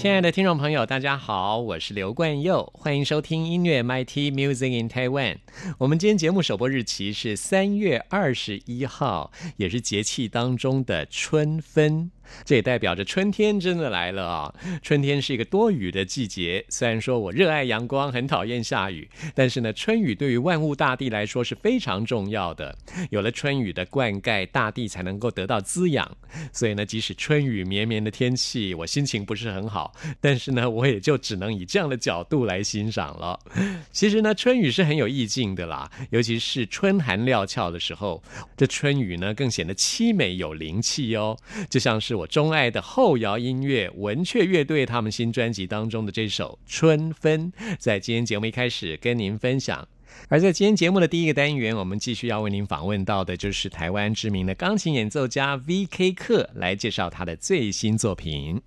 亲爱的听众朋友，大家好，我是刘冠佑，欢迎收听音乐 MIT Music in Taiwan。我们今天节目首播日期是三月二十一号，也是节气当中的春分。这也代表着春天真的来了啊！春天是一个多雨的季节，虽然说我热爱阳光，很讨厌下雨，但是呢，春雨对于万物大地来说是非常重要的。有了春雨的灌溉，大地才能够得到滋养。所以呢，即使春雨绵绵的天气，我心情不是很好，但是呢，我也就只能以这样的角度来欣赏了。其实呢，春雨是很有意境的啦，尤其是春寒料峭的时候，这春雨呢更显得凄美有灵气哦，就像是。我钟爱的后摇音乐文雀乐队，他们新专辑当中的这首《春分》，在今天节目一开始跟您分享。而在今天节目的第一个单元，我们继续要为您访问到的，就是台湾知名的钢琴演奏家 V.K. 克，来介绍他的最新作品。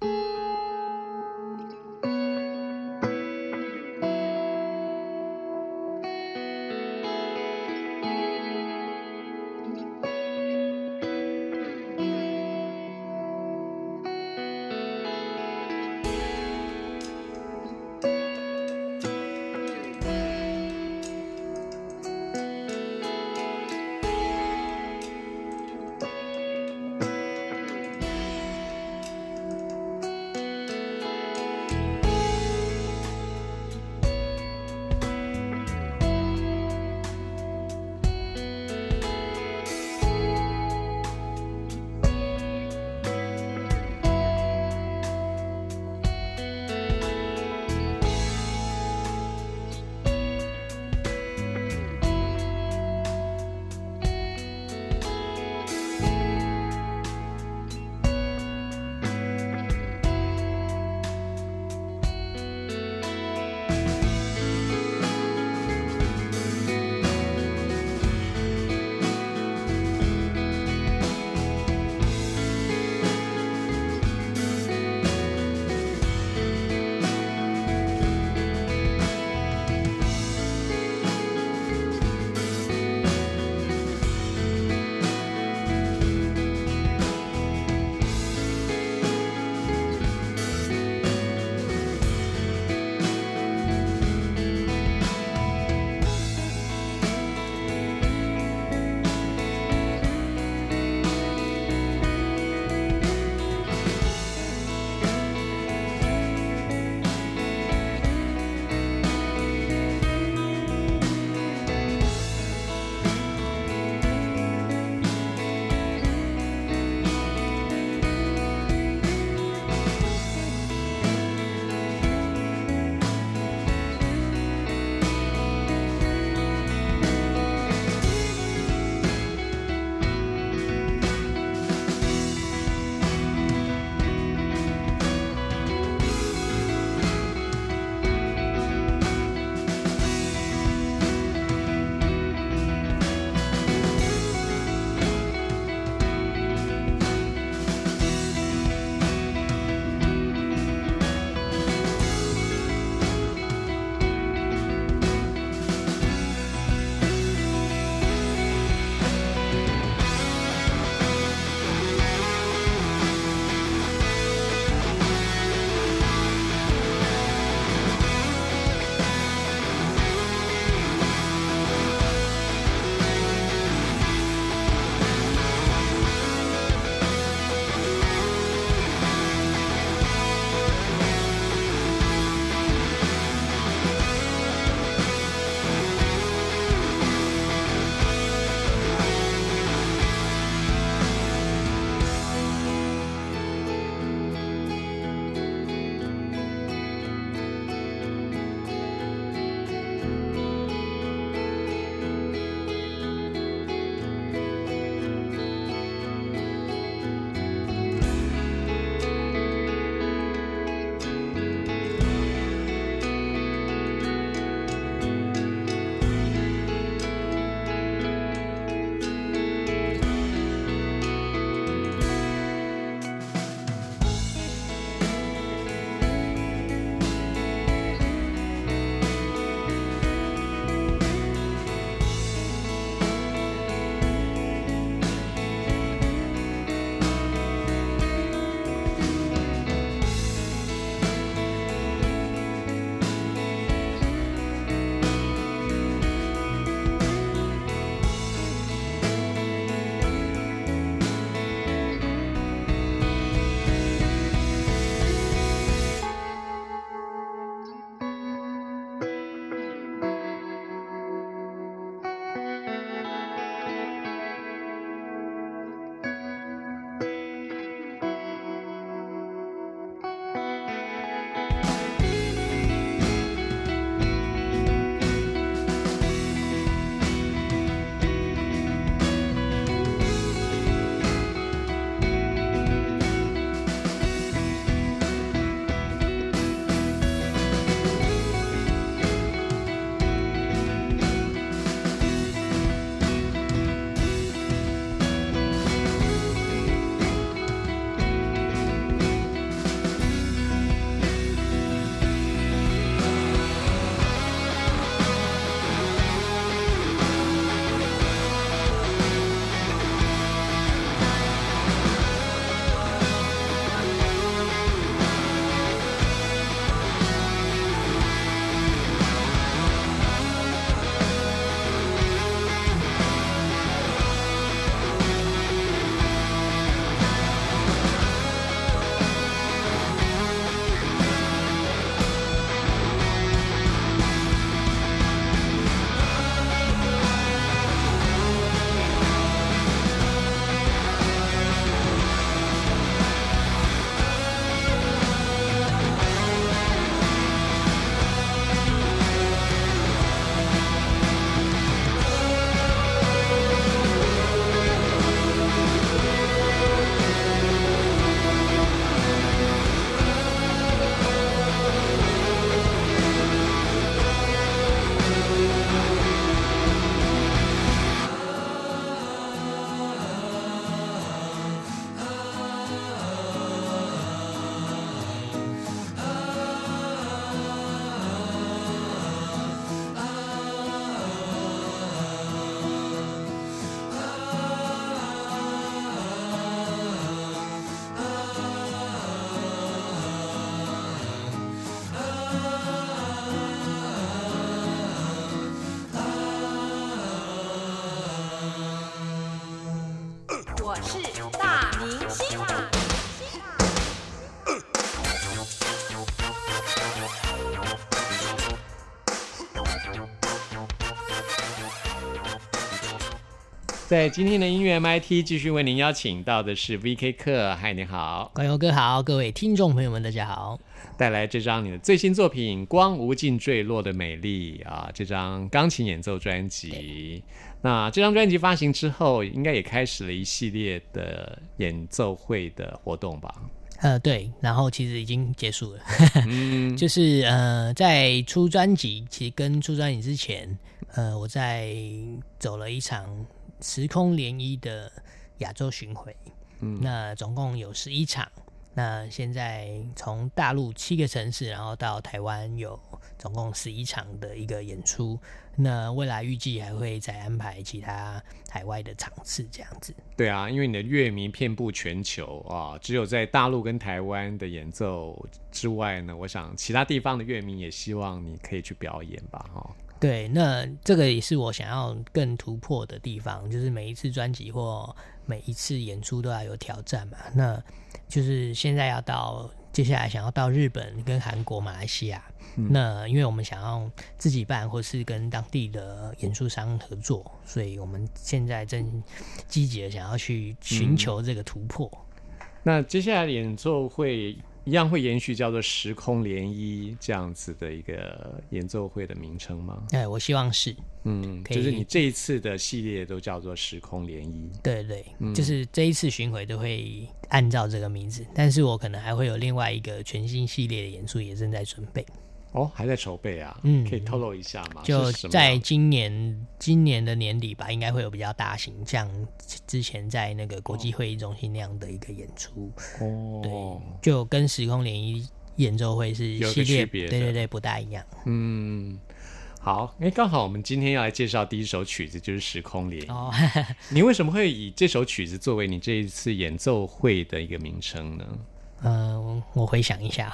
我是大明星。在今天的音乐 MIT 继续为您邀请到的是 VK 客，嗨，你好，关友哥好，各位听众朋友们，大家好。带来这张你的最新作品《光无尽坠落的美丽》啊，这张钢琴演奏专辑。那这张专辑发行之后，应该也开始了一系列的演奏会的活动吧？呃，对，然后其实已经结束了，就是呃，在出专辑，其实跟出专辑之前，呃，我在走了一场时空涟漪的亚洲巡回，嗯，那总共有十一场。那现在从大陆七个城市，然后到台湾有总共十一场的一个演出。那未来预计还会再安排其他海外的场次，这样子。对啊，因为你的乐迷遍布全球啊，只有在大陆跟台湾的演奏之外呢，我想其他地方的乐迷也希望你可以去表演吧，哈。对，那这个也是我想要更突破的地方，就是每一次专辑或每一次演出都要有挑战嘛。那就是现在要到接下来想要到日本跟韩国、马来西亚，那因为我们想要自己办或是跟当地的演出商合作，所以我们现在正积极的想要去寻求这个突破。那接下来演奏会。一样会延续叫做“时空涟漪”这样子的一个演奏会的名称吗？哎，我希望是，嗯，就是你这一次的系列都叫做“时空涟漪”。对对，就是这一次巡回都会按照这个名字，但是我可能还会有另外一个全新系列的演出也正在准备。哦，还在筹备啊？嗯，可以透露一下吗？就在今年今年的年底吧，应该会有比较大型，像之前在那个国际会议中心那样的一个演出。哦，对，就跟时空联谊演奏会是系列，对对对，不大一样。嗯，好，哎，刚好我们今天要来介绍第一首曲子，就是《时空联谊》。哦，你为什么会以这首曲子作为你这一次演奏会的一个名称呢？嗯，我回想一下，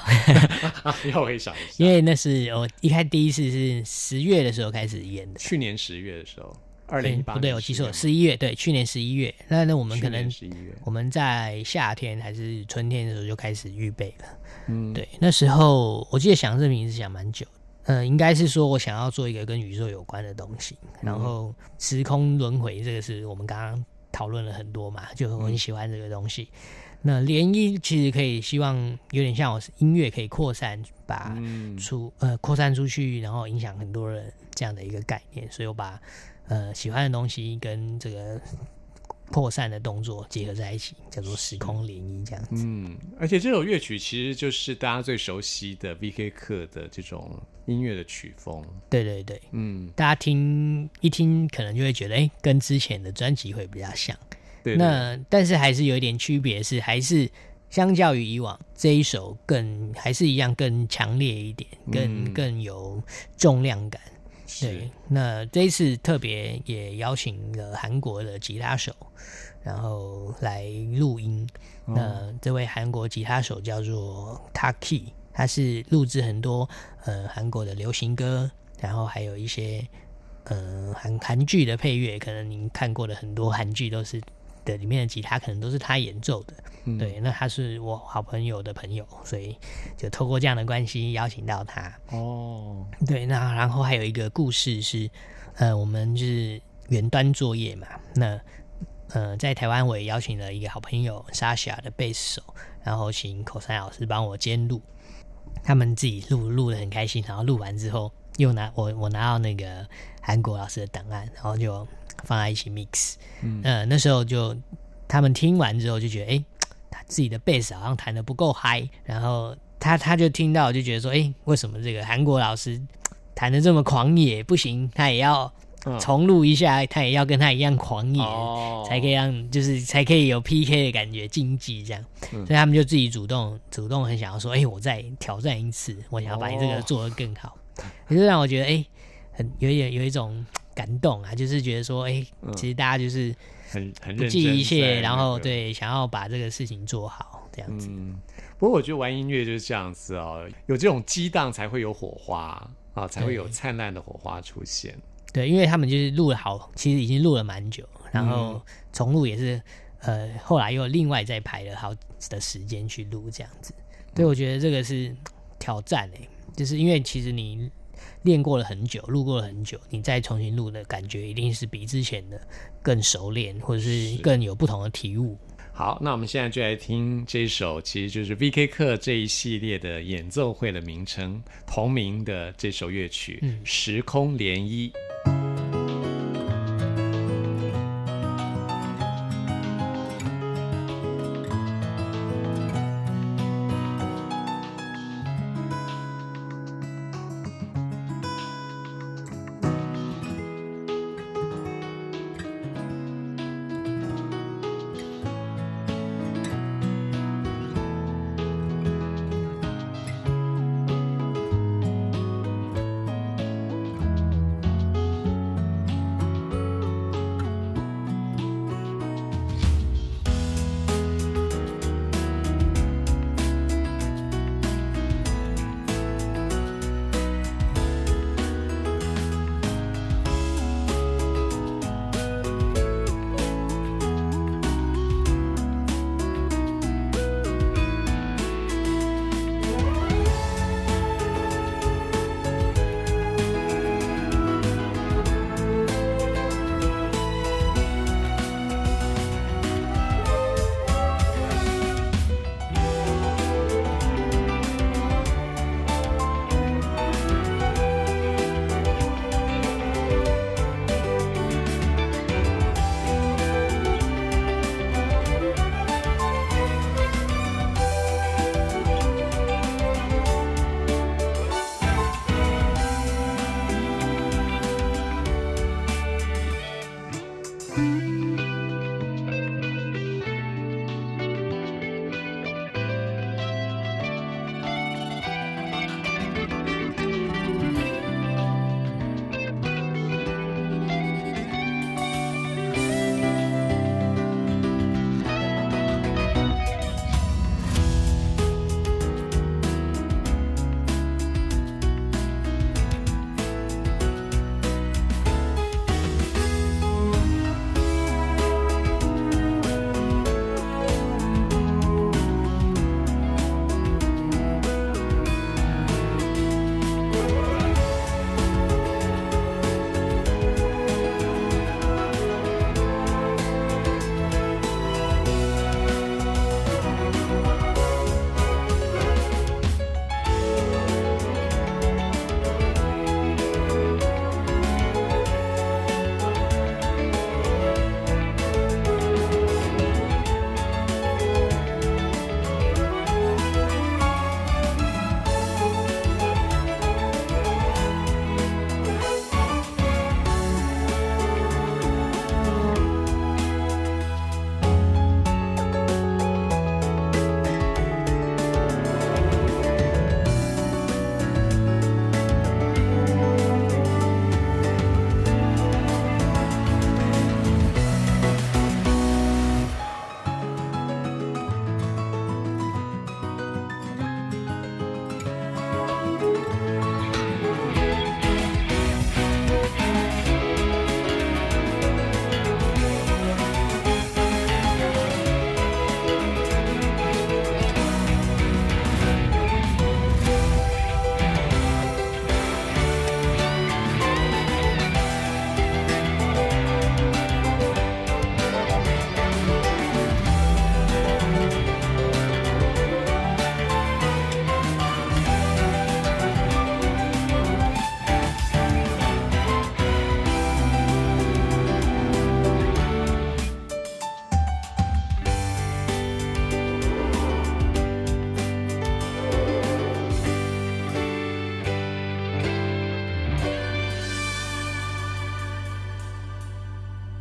要回想一下，因为那是我一开第一次是十月的时候开始演的，去年十月的时候，二零一八不对，我记错了，十一月对，去年十一月，那那我们可能十一月，我们在夏天还是春天的时候就开始预备了，嗯，对，那时候我记得想这名字想蛮久，嗯，应该是说我想要做一个跟宇宙有关的东西，然后时空轮回这个是我们刚刚讨论了很多嘛，就我很喜欢这个东西。那涟漪其实可以希望有点像我音乐可以扩散，把出呃扩散出去，然后影响很多人这样的一个概念，所以我把呃喜欢的东西跟这个扩散的动作结合在一起，叫做时空涟漪这样子。嗯，而且这首乐曲其实就是大家最熟悉的 V.K. 课的这种音乐的曲风。对对对，嗯，大家听一听可能就会觉得，哎，跟之前的专辑会比较像。那但是还是有一点区别，是还是相较于以往这一首更还是一样更强烈一点，更更有重量感。对，那这一次特别也邀请了韩国的吉他手，然后来录音。那这位韩国吉他手叫做 Taki，他是录制很多呃韩国的流行歌，然后还有一些呃韩韩剧的配乐，可能您看过的很多韩剧都是。的里面的吉他可能都是他演奏的，对，那他是我好朋友的朋友，所以就透过这样的关系邀请到他。哦，对，那然后还有一个故事是，呃，我们就是远端作业嘛，那呃，在台湾我也邀请了一个好朋友莎莎的贝斯手，然后请口才老师帮我监录，他们自己录录的很开心，然后录完之后又拿我我拿到那个韩国老师的档案，然后就。放在一起 mix，嗯，那时候就他们听完之后就觉得，哎，他自己的贝斯好像弹的不够嗨，然后他他就听到就觉得说，哎，为什么这个韩国老师弹的这么狂野？不行，他也要重录一下，他也要跟他一样狂野，才可以让就是才可以有 PK 的感觉，竞技这样，所以他们就自己主动主动很想要说，哎，我再挑战一次，我想要把你这个做得更好，也就让我觉得，哎，很有点有一种。感动啊，就是觉得说，哎，其实大家就是很很不计一切，然后对想要把这个事情做好这样子。不过我觉得玩音乐就是这样子哦，有这种激荡才会有火花啊，才会有灿烂的火花出现。对，因为他们就是录了好，其实已经录了蛮久，然后重录也是，呃，后来又另外再排了好的时间去录这样子。对，我觉得这个是挑战诶，就是因为其实你。练过了很久，录过了很久，你再重新录的感觉，一定是比之前的更熟练，或者是更有不同的体悟。好，那我们现在就来听这首，其实就是 V.K. 课这一系列的演奏会的名称，同名的这首乐曲《时空涟漪》。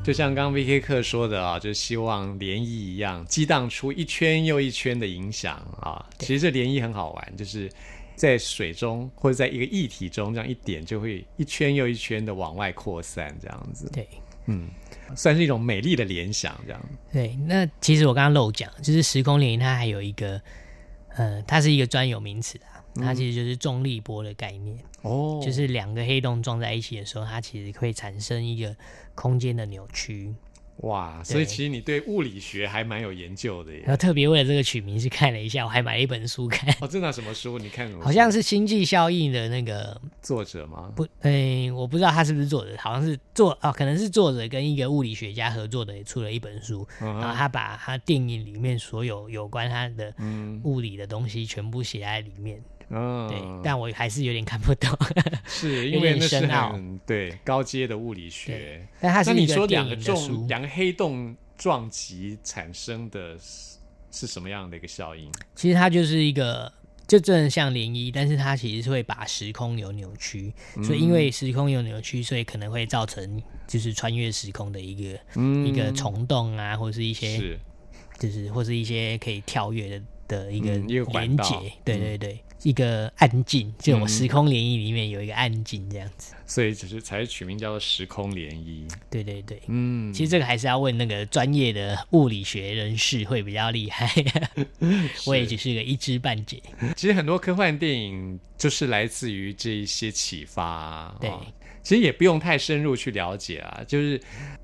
就像刚刚 V.K. 课说的啊，就希望涟漪一样激荡出一圈又一圈的影响啊。其实这涟漪很好玩，就是在水中或者在一个液体中，这样一点就会一圈又一圈的往外扩散，这样子。对，嗯，算是一种美丽的联想，这样。对，那其实我刚刚漏讲，就是时空涟漪它还有一个，呃，它是一个专有名词的。它其实就是重力波的概念哦，就是两个黑洞撞在一起的时候，它其实会产生一个空间的扭曲。哇，所以其实你对物理学还蛮有研究的耶。然后特别为了这个取名是看了一下，我还买了一本书看。哦，这拿什么书？你看好像是《星际效应》的那个作者吗？不，哎，我不知道他是不是作者，好像是作哦，可能是作者跟一个物理学家合作的，也出了一本书。然后他把他电影里面所有有关他的物理的东西全部写在里面。嗯，对，但我还是有点看不懂，是因为那是很对高阶的物理学。但它是你说两个重两个黑洞撞击产生的是什么样的一个效应？其实它就是一个，就真的像涟漪，但是它其实是会把时空有扭曲，所以因为时空有扭曲，所以可能会造成就是穿越时空的一个一个虫洞啊，或者是一些就是或是一些可以跳跃的的一个连接，对对对。一个暗镜，就我时空涟漪里面有一个暗镜这样子，所以只是才取名叫做时空涟漪。对对对，嗯，其实这个还是要问那个专业的物理学人士会比较厉害，我也只是个一知半解。其实很多科幻电影就是来自于这一些启发，对。其实也不用太深入去了解啊，就是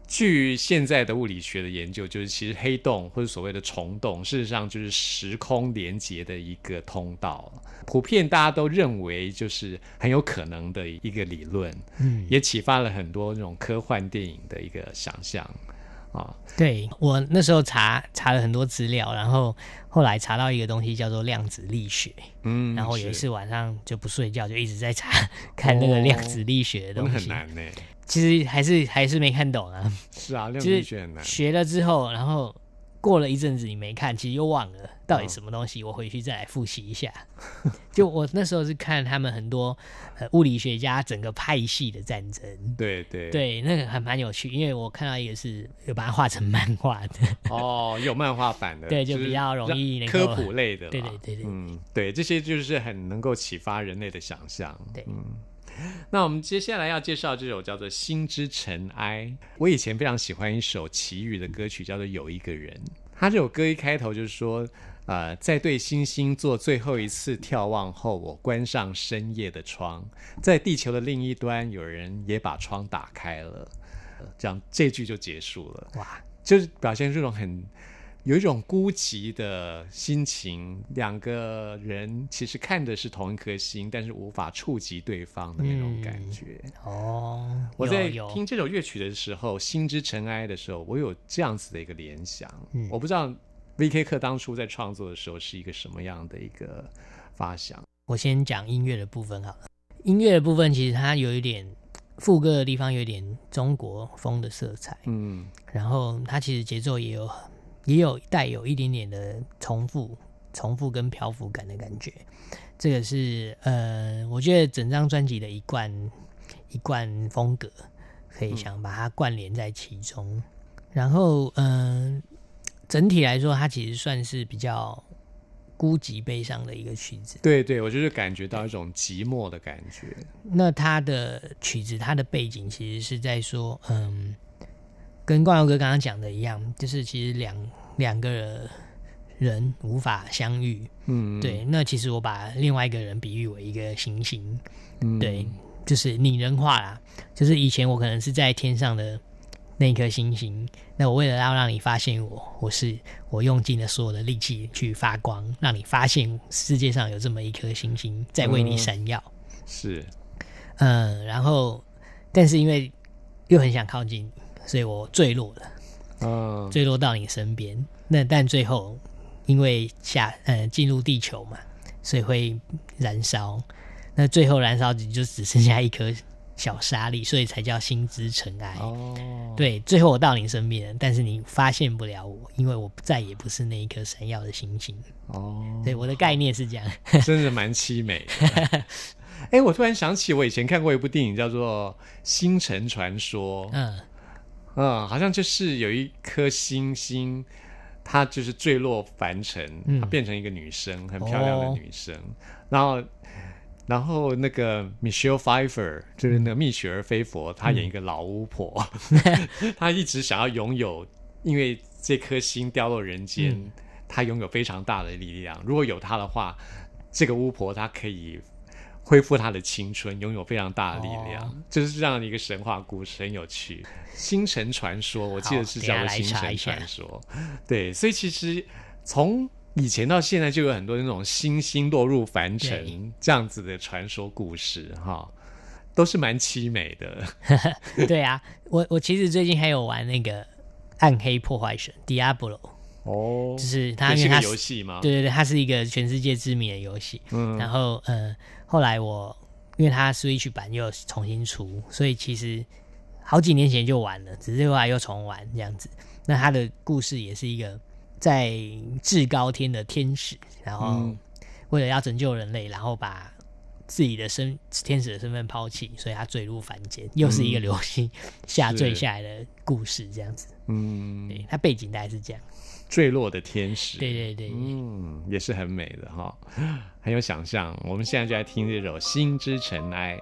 据现在的物理学的研究，就是其实黑洞或者所谓的虫洞，事实上就是时空连接的一个通道，普遍大家都认为就是很有可能的一个理论，嗯，也启发了很多那种科幻电影的一个想象。啊，对我那时候查查了很多资料，然后后来查到一个东西叫做量子力学，嗯，然后有一次晚上就不睡觉，就一直在查 看那个量子力学的东西，很难呢。其实还是还是没看懂啊。是啊，量子力学了之后，然后。过了一阵子，你没看，其实又忘了到底什么东西。我回去再来复习一下。就我那时候是看他们很多呃物理学家整个派系的战争。对对对，那个还蛮有趣，因为我看到一个是有把它画成漫画的。哦，有漫画版的，对，就比较容易那个科普类的。对对对对，嗯，对，这些就是很能够启发人类的想象。对，嗯。那我们接下来要介绍这首叫做《心之尘埃》。我以前非常喜欢一首齐豫的歌曲，叫做《有一个人》。他这首歌一开头就是说，呃，在对星星做最后一次眺望后，我关上深夜的窗，在地球的另一端，有人也把窗打开了。这样这句就结束了。哇，就是表现这种很。有一种孤寂的心情，两个人其实看的是同一颗心，但是无法触及对方的那种感觉。哦，我在听这首乐曲的时候，《心之尘埃》的时候，我有这样子的一个联想。我不知道 V.K. 课当初在创作的时候是一个什么样的一个发想。我先讲音乐的部分好了。音乐的部分其实它有一点副歌的地方，有一点中国风的色彩。嗯，然后它其实节奏也有。也有带有一点点的重复、重复跟漂浮感的感觉，这个是呃，我觉得整张专辑的一贯一贯风格，可以想把它关联在其中。然后嗯，整体来说，它其实算是比较孤寂悲伤的一个曲子。对对，我就是感觉到一种寂寞的感觉。那它的曲子，它的背景其实是在说嗯。跟冠佑哥刚刚讲的一样，就是其实两两个人无法相遇，嗯，对。那其实我把另外一个人比喻为一个行星，对，就是拟人化啦。就是以前我可能是在天上的那颗星星，那我为了要让你发现我，我是我用尽了所有的力气去发光，让你发现世界上有这么一颗星星在为你闪耀。是，嗯，然后但是因为又很想靠近。所以我坠落了，嗯，坠落到你身边。那但最后因为下呃进入地球嘛，所以会燃烧。那最后燃烧就只剩下一颗小沙粒，所以才叫心之尘埃。哦，对，最后我到你身边，但是你发现不了我，因为我再也不是那一颗闪耀的星星。哦，对，我的概念是这样，真的蛮凄美。哎，我突然想起我以前看过一部电影，叫做《星辰传说》。嗯。嗯，好像就是有一颗星星，它就是坠落凡尘，它变成一个女生，很漂亮的女生。然后，然后那个 Michelle Pfeiffer 就是那个蜜雪儿菲佛，她演一个老巫婆，她一直想要拥有，因为这颗星掉落人间，她拥有非常大的力量。如果有她的话，这个巫婆她可以恢复他的青春，拥有非常大的力量，就是这样的一个神话故事，很有趣。星辰传说，我记得是叫做星辰传说。对，所以其实从以前到现在，就有很多那种星星落入凡尘这样子的传说故事，哈，都是蛮凄美的。对啊，我我其实最近还有玩那个暗黑破坏神 Diablo。哦，就是它是个游戏吗？对对对，它是一个全世界知名的游戏。嗯，然后呃，后来我因为它 Switch 版又重新出，所以其实好几年前就玩了，只是后来又重玩这样子。那它的故事也是一个在至高天的天使，然后为了要拯救人类，然后把自己的身天使的身份抛弃，所以他坠入凡间，又是一个流星下坠下来的故事这样子。嗯，对，它背景大概是这样。坠落的天使，对对对，嗯，也是很美的哈，很有想象。我们现在就来听这首《心之尘埃》。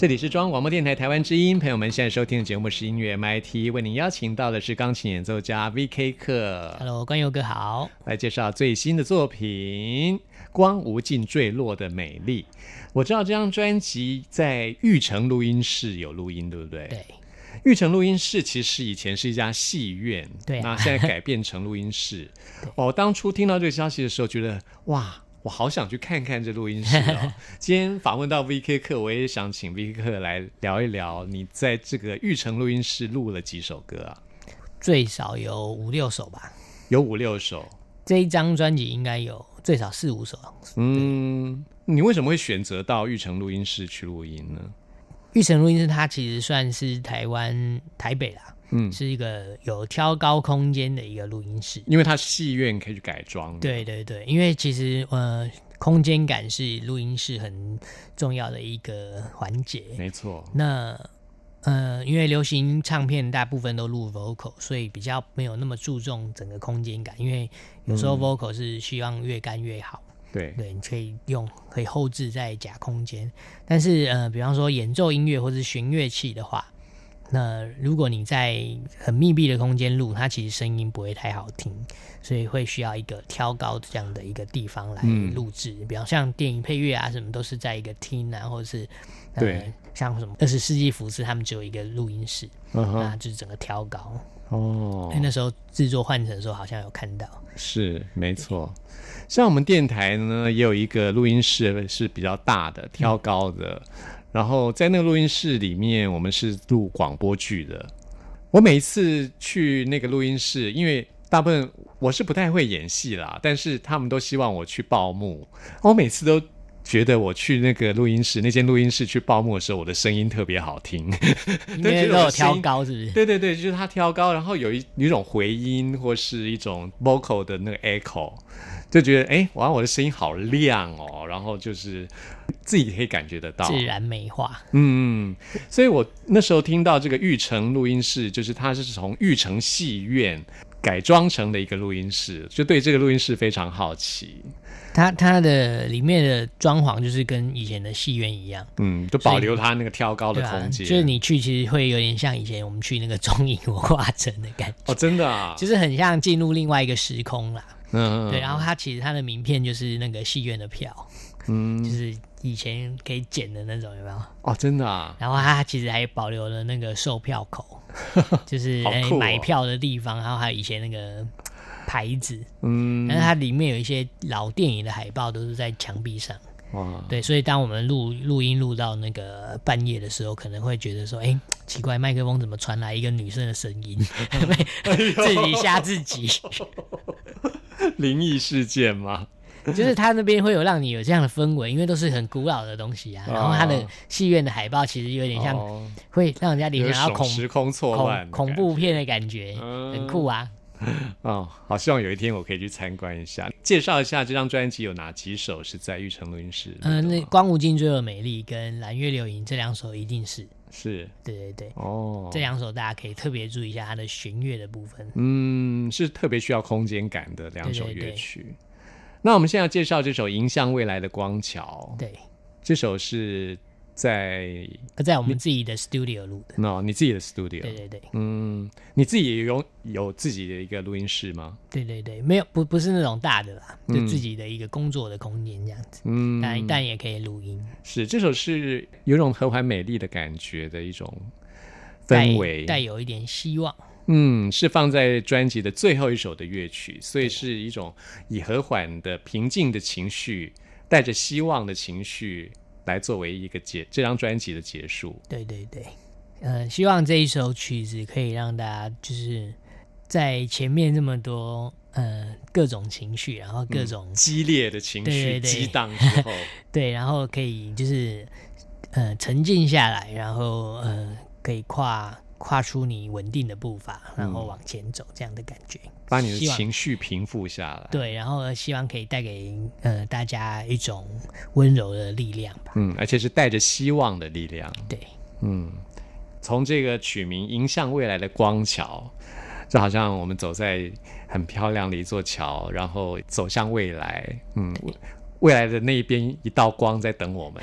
这里是中央广播电台台湾之音，朋友们现在收听的节目是音乐 MIT，为您邀请到的是钢琴演奏家 V.K. 克。Hello，关佑哥好，来介绍最新的作品《光无尽坠落的美丽》。我知道这张专辑在玉成录音室有录音，对不对？对。玉成录音室其实以前是一家戏院，对，那现在改变成录音室。我当初听到这个消息的时候，觉得哇。我好想去看看这录音室哦！今天访问到 V K 课，我也想请 V K 课来聊一聊，你在这个玉成录音室录了几首歌啊？最少有五六首吧。有五六首。这一张专辑应该有最少四五首。嗯，你为什么会选择到玉成录音室去录音呢？玉成录音室它其实算是台湾台北啦。嗯，是一个有挑高空间的一个录音室，因为它戏院可以去改装。对对对，因为其实呃，空间感是录音室很重要的一个环节。没错。那呃，因为流行唱片大部分都录 vocal，所以比较没有那么注重整个空间感。因为有时候 vocal 是希望越干越好。对对，你可以用可以后置在假空间。但是呃，比方说演奏音乐或者弦乐器的话。那如果你在很密闭的空间录，它其实声音不会太好听，所以会需要一个挑高这样的一个地方来录制。比方像电影配乐啊，什么都是在一个厅啊，或者是对，像什么二十世纪福斯，他们只有一个录音室，啊，就是整个挑高哦。那时候制作换成的时候，好像有看到，是没错。像我们电台呢，也有一个录音室是比较大的，挑高的。然后在那个录音室里面，我们是录广播剧的。我每一次去那个录音室，因为大部分我是不太会演戏啦，但是他们都希望我去报幕。我每次都觉得我去那个录音室，那间录音室去报幕的时候，我的声音特别好听，因为都有挑高，是不是？对对对，就是他挑高，然后有一有一种回音或是一种 vocal 的那个 echo。就觉得哎，哇，我的声音好亮哦，然后就是自己可以感觉得到自然美化。嗯，所以我那时候听到这个玉成录音室，就是它是从玉成戏院改装成的一个录音室，就对这个录音室非常好奇。它它的里面的装潢就是跟以前的戏院一样，嗯，就保留它那个挑高的空间。就是你去其实会有点像以前我们去那个中影文化城的感觉。哦，真的啊，就是很像进入另外一个时空啦。嗯，对，然后它其实它的名片就是那个戏院的票，嗯，就是以前可以剪的那种，有没有？哦，真的啊。然后它其实还保留了那个售票口，就是买票的地方，然后还有以前那个牌子，嗯，但是它里面有一些老电影的海报都是在墙壁上。哇，对，所以当我们录录音录到那个半夜的时候，可能会觉得说，哎，奇怪，麦克风怎么传来一个女生的声音？自己吓自己。灵异事件吗？就是他那边会有让你有这样的氛围，因为都是很古老的东西啊。然后他的戏院的海报其实有点像，会让人家联想到恐时空错乱、恐怖片的感觉，很酷啊。哦，好，希望有一天我可以去参观一下。介绍一下这张专辑有哪几首是在玉成录音室？嗯，那《光无尽坠落美丽》跟《蓝月流萤》这两首一定是。是，对对对，哦，这两首大家可以特别注意一下它的弦乐的部分。嗯，是特别需要空间感的两首乐曲。那我们现在要介绍这首《迎向未来的光桥》。对，这首是。在在我们自己的 studio 录的，那你自己的 studio，对对对，嗯，你自己有有自己的一个录音室吗？对对对，没有，不不是那种大的啦，就自己的一个工作的空间这样子，嗯，但但也可以录音。是这首是有种和缓美丽的感觉的一种氛围，带有一点希望。嗯，是放在专辑的最后一首的乐曲，所以是一种以和缓的平静的情绪，带着希望的情绪。来作为一个结这张专辑的结束。对对对，呃，希望这一首曲子可以让大家就是在前面这么多呃各种情绪，然后各种激烈的情绪激荡之后，对，然后可以就是呃沉静下来，然后呃可以跨。跨出你稳定的步伐，然后往前走，这样的感觉，把你的情绪平复下来。对，然后希望可以带给呃大家一种温柔的力量吧。嗯，而且是带着希望的力量。对，嗯，从这个取名“迎向未来的光桥”，就好像我们走在很漂亮的一座桥，然后走向未来。嗯，未来的那一边一道光在等我们，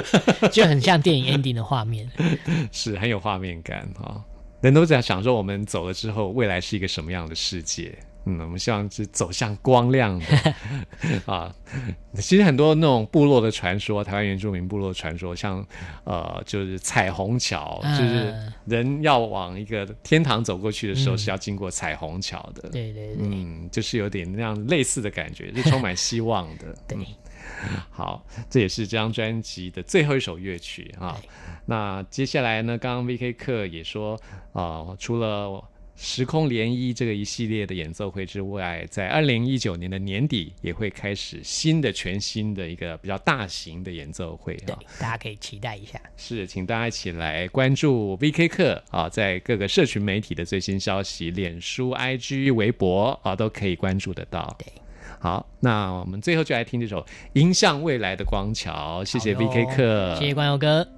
就很像电影 ending 的画面，是很有画面感哈。人都在想说，我们走了之后，未来是一个什么样的世界？嗯，我们希望是走向光亮的 啊。其实很多那种部落的传说，台湾原住民部落传说，像呃，就是彩虹桥，就是人要往一个天堂走过去的时候，是要经过彩虹桥的。对对对，嗯，就是有点那样类似的感觉，是充满希望的。对。好，这也是这张专辑的最后一首乐曲啊。那接下来呢？刚刚 V.K. 课也说啊，除了时空涟漪这个一系列的演奏会之外，在二零一九年的年底也会开始新的、全新的一个比较大型的演奏会啊。大家可以期待一下。是，请大家一起来关注 V.K. 课啊，在各个社群媒体的最新消息，脸书、I.G、微博啊，都可以关注得到。对。好，那我们最后就来听这首《迎向未来的光桥》，谢谢 V K 课，谢谢光友哥。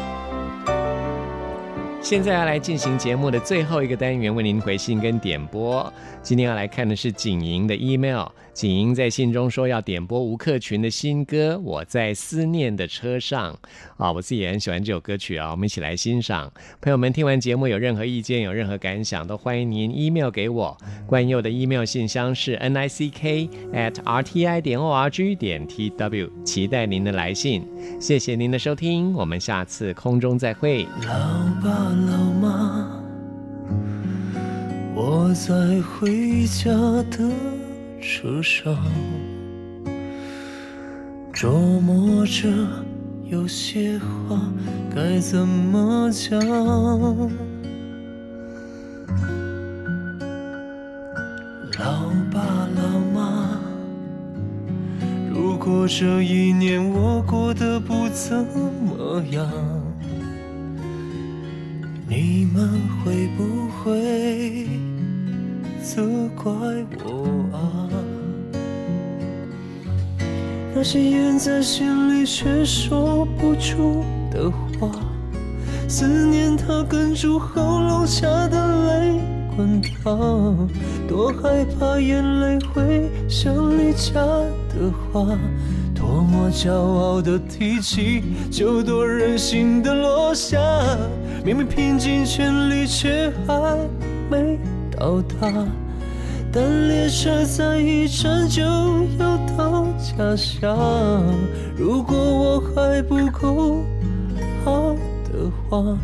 现在要来进行节目的最后一个单元，为您回信跟点播。今天要来看的是景莹的 email。景莹在信中说要点播吴克群的新歌《我在思念的车上》啊，我自己也很喜欢这首歌曲啊，我们一起来欣赏。朋友们听完节目有任何意见、有任何感想，都欢迎您 email 给我。关佑的 email 信箱是 n i c k at r t i 点 o r g 点 t w，期待您的来信。谢谢您的收听，我们下次空中再会。老爸老妈，我在回家的。车上琢磨着有些话该怎么讲。老爸老妈，如果这一年我过得不怎么样，你们会不会责怪我啊？那些咽在心里却说不出的话，思念它哽住喉咙下的泪滚烫，多害怕眼泪会像离家的话，多么骄傲的提起就多任性的落下，明明拼尽全力却还没到达。但列车再一站就要到家乡，如果我还不够好的话，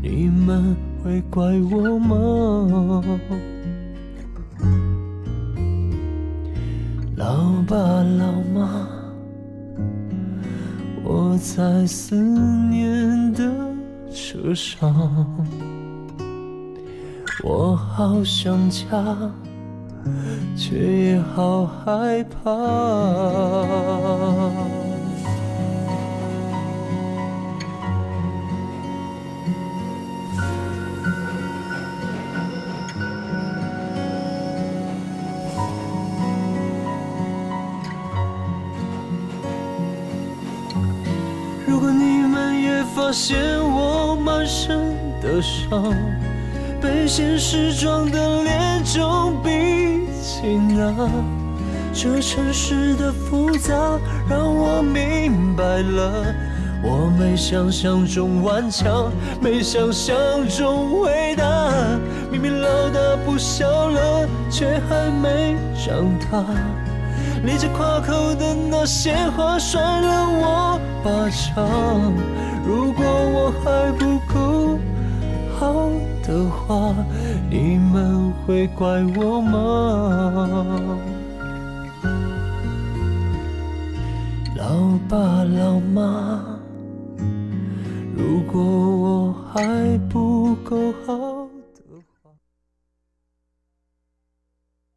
你们会怪我吗？老爸老妈，我在思念的车上，我好想家。却也好害怕。如果你们也发现的伤，被现实撞得脸肿鼻。青啊，这城市的复杂让我明白了，我没想象中顽强，没想象中伟大。明明老大不小了，却还没长大。咧着夸口的那些话，甩了我巴掌。如果我还不够好的话你们会怪我吗？老爸老妈如果我还不够好